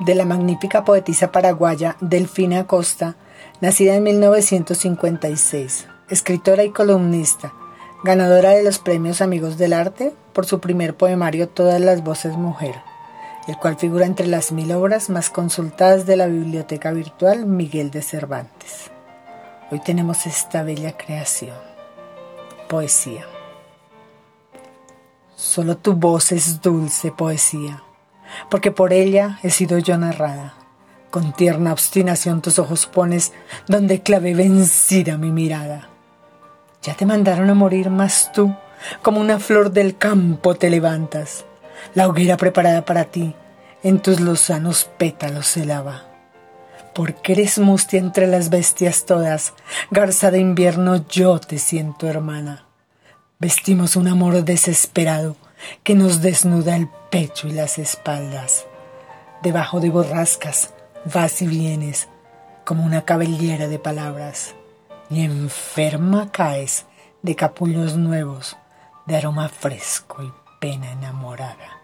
de la magnífica poetisa paraguaya Delfina Acosta, nacida en 1956, escritora y columnista, ganadora de los premios Amigos del Arte por su primer poemario Todas las Voces Mujer, el cual figura entre las mil obras más consultadas de la biblioteca virtual Miguel de Cervantes. Hoy tenemos esta bella creación, poesía. Solo tu voz es dulce poesía, porque por ella he sido yo narrada. Con tierna obstinación tus ojos pones donde clave vencida mi mirada. Ya te mandaron a morir, mas tú, como una flor del campo, te levantas. La hoguera preparada para ti, en tus lozanos pétalos se lava. Porque eres mustia entre las bestias todas, garza de invierno, yo te siento hermana. Vestimos un amor desesperado que nos desnuda el pecho y las espaldas. Debajo de borrascas vas y vienes como una cabellera de palabras y enferma caes de capullos nuevos, de aroma fresco y pena enamorada.